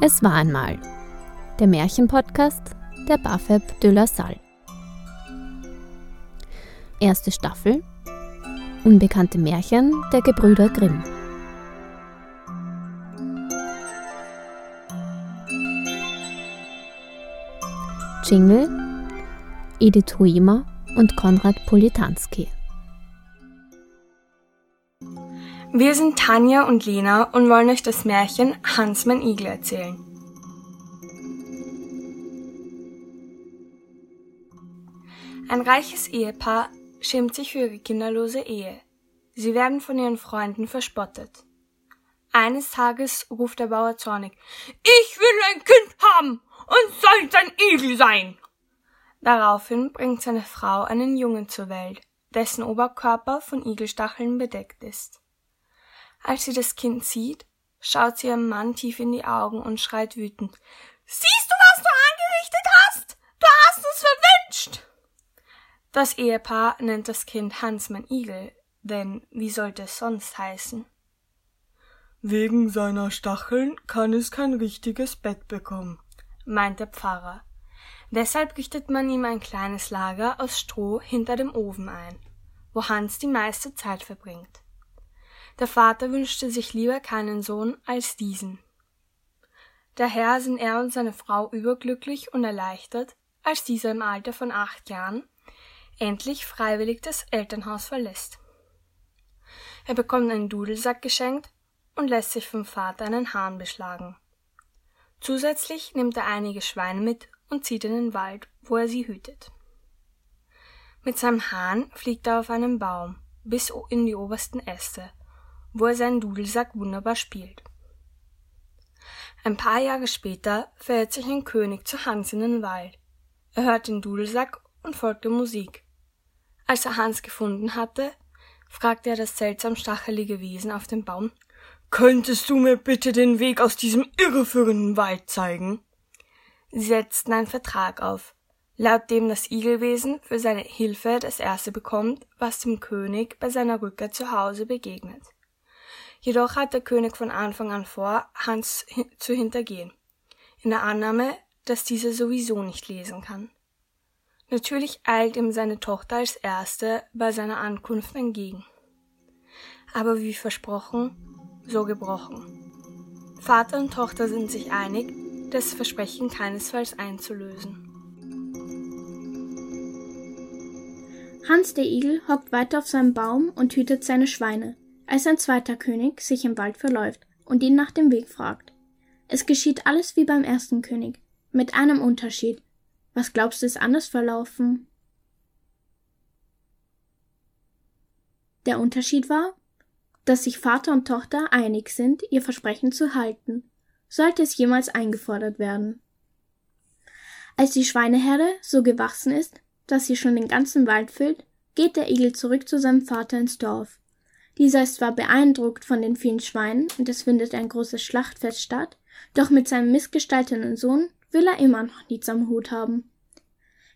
Es war einmal der Märchenpodcast der Bafeb de la Salle. Erste Staffel Unbekannte Märchen der Gebrüder Grimm. Jingle Edith Huimer und Konrad Politanski. Wir sind Tanja und Lena und wollen euch das Märchen Hans mein Igel erzählen. Ein reiches Ehepaar schämt sich für ihre kinderlose Ehe. Sie werden von ihren Freunden verspottet. Eines Tages ruft der Bauer zornig Ich will ein Kind haben und soll ein Igel sein. Daraufhin bringt seine Frau einen Jungen zur Welt, dessen Oberkörper von Igelstacheln bedeckt ist. Als sie das Kind sieht, schaut sie ihrem Mann tief in die Augen und schreit wütend Siehst du, was du angerichtet hast? Du hast uns verwünscht. Das Ehepaar nennt das Kind Hans mein Igel, denn wie sollte es sonst heißen? Wegen seiner Stacheln kann es kein richtiges Bett bekommen, meint der Pfarrer. Deshalb richtet man ihm ein kleines Lager aus Stroh hinter dem Ofen ein, wo Hans die meiste Zeit verbringt. Der Vater wünschte sich lieber keinen Sohn als diesen. Daher sind er und seine Frau überglücklich und erleichtert, als dieser im Alter von acht Jahren endlich freiwillig das Elternhaus verlässt. Er bekommt einen Dudelsack geschenkt und lässt sich vom Vater einen Hahn beschlagen. Zusätzlich nimmt er einige Schweine mit und zieht in den Wald, wo er sie hütet. Mit seinem Hahn fliegt er auf einen Baum bis in die obersten Äste wo er seinen Dudelsack wunderbar spielt. Ein paar Jahre später verirrt sich ein König zu Hans in den Wald. Er hört den Dudelsack und folgt der Musik. Als er Hans gefunden hatte, fragte er das seltsam stachelige Wesen auf dem Baum Könntest du mir bitte den Weg aus diesem irreführenden Wald zeigen? Sie setzten einen Vertrag auf, laut dem das Igelwesen für seine Hilfe das erste bekommt, was dem König bei seiner Rückkehr zu Hause begegnet. Jedoch hat der König von Anfang an vor, Hans zu hintergehen, in der Annahme, dass dieser sowieso nicht lesen kann. Natürlich eilt ihm seine Tochter als erste bei seiner Ankunft entgegen. Aber wie versprochen, so gebrochen. Vater und Tochter sind sich einig, das Versprechen keinesfalls einzulösen. Hans der Igel hockt weiter auf seinem Baum und hütet seine Schweine als ein zweiter König sich im Wald verläuft und ihn nach dem Weg fragt. Es geschieht alles wie beim ersten König, mit einem Unterschied. Was glaubst du ist anders verlaufen? Der Unterschied war, dass sich Vater und Tochter einig sind, ihr Versprechen zu halten, sollte es jemals eingefordert werden. Als die Schweineherde so gewachsen ist, dass sie schon den ganzen Wald füllt, geht der Igel zurück zu seinem Vater ins Dorf. Dieser ist zwar beeindruckt von den vielen Schweinen und es findet ein großes Schlachtfest statt, doch mit seinem missgestalteten Sohn will er immer noch nichts am Hut haben.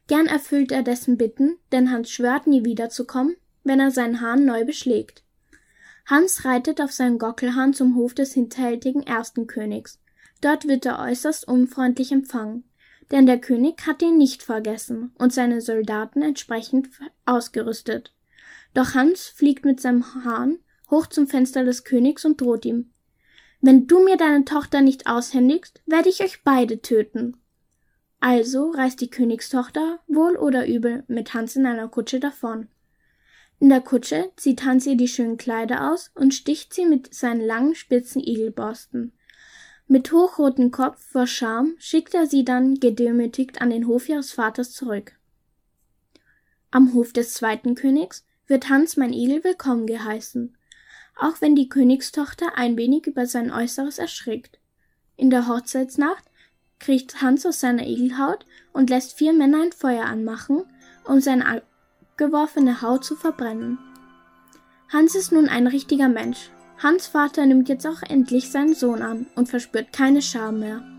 Gern erfüllt er dessen Bitten, denn Hans schwört nie wiederzukommen, wenn er seinen Hahn neu beschlägt. Hans reitet auf seinem Gockelhahn zum Hof des hinterhältigen ersten Königs. Dort wird er äußerst unfreundlich empfangen, denn der König hat ihn nicht vergessen und seine Soldaten entsprechend ausgerüstet. Doch Hans fliegt mit seinem Hahn hoch zum Fenster des Königs und droht ihm. Wenn du mir deine Tochter nicht aushändigst, werde ich euch beide töten. Also reist die Königstochter, wohl oder übel, mit Hans in einer Kutsche davon. In der Kutsche zieht Hans ihr die schönen Kleider aus und sticht sie mit seinen langen spitzen Igelborsten. Mit hochrotem Kopf vor Scham schickt er sie dann gedemütigt an den Hof ihres Vaters zurück. Am Hof des zweiten Königs wird Hans mein Igel willkommen geheißen, auch wenn die Königstochter ein wenig über sein Äußeres erschrickt. In der Hochzeitsnacht kriecht Hans aus seiner Igelhaut und lässt vier Männer ein Feuer anmachen, um seine abgeworfene Haut zu verbrennen. Hans ist nun ein richtiger Mensch. Hans Vater nimmt jetzt auch endlich seinen Sohn an und verspürt keine Scham mehr.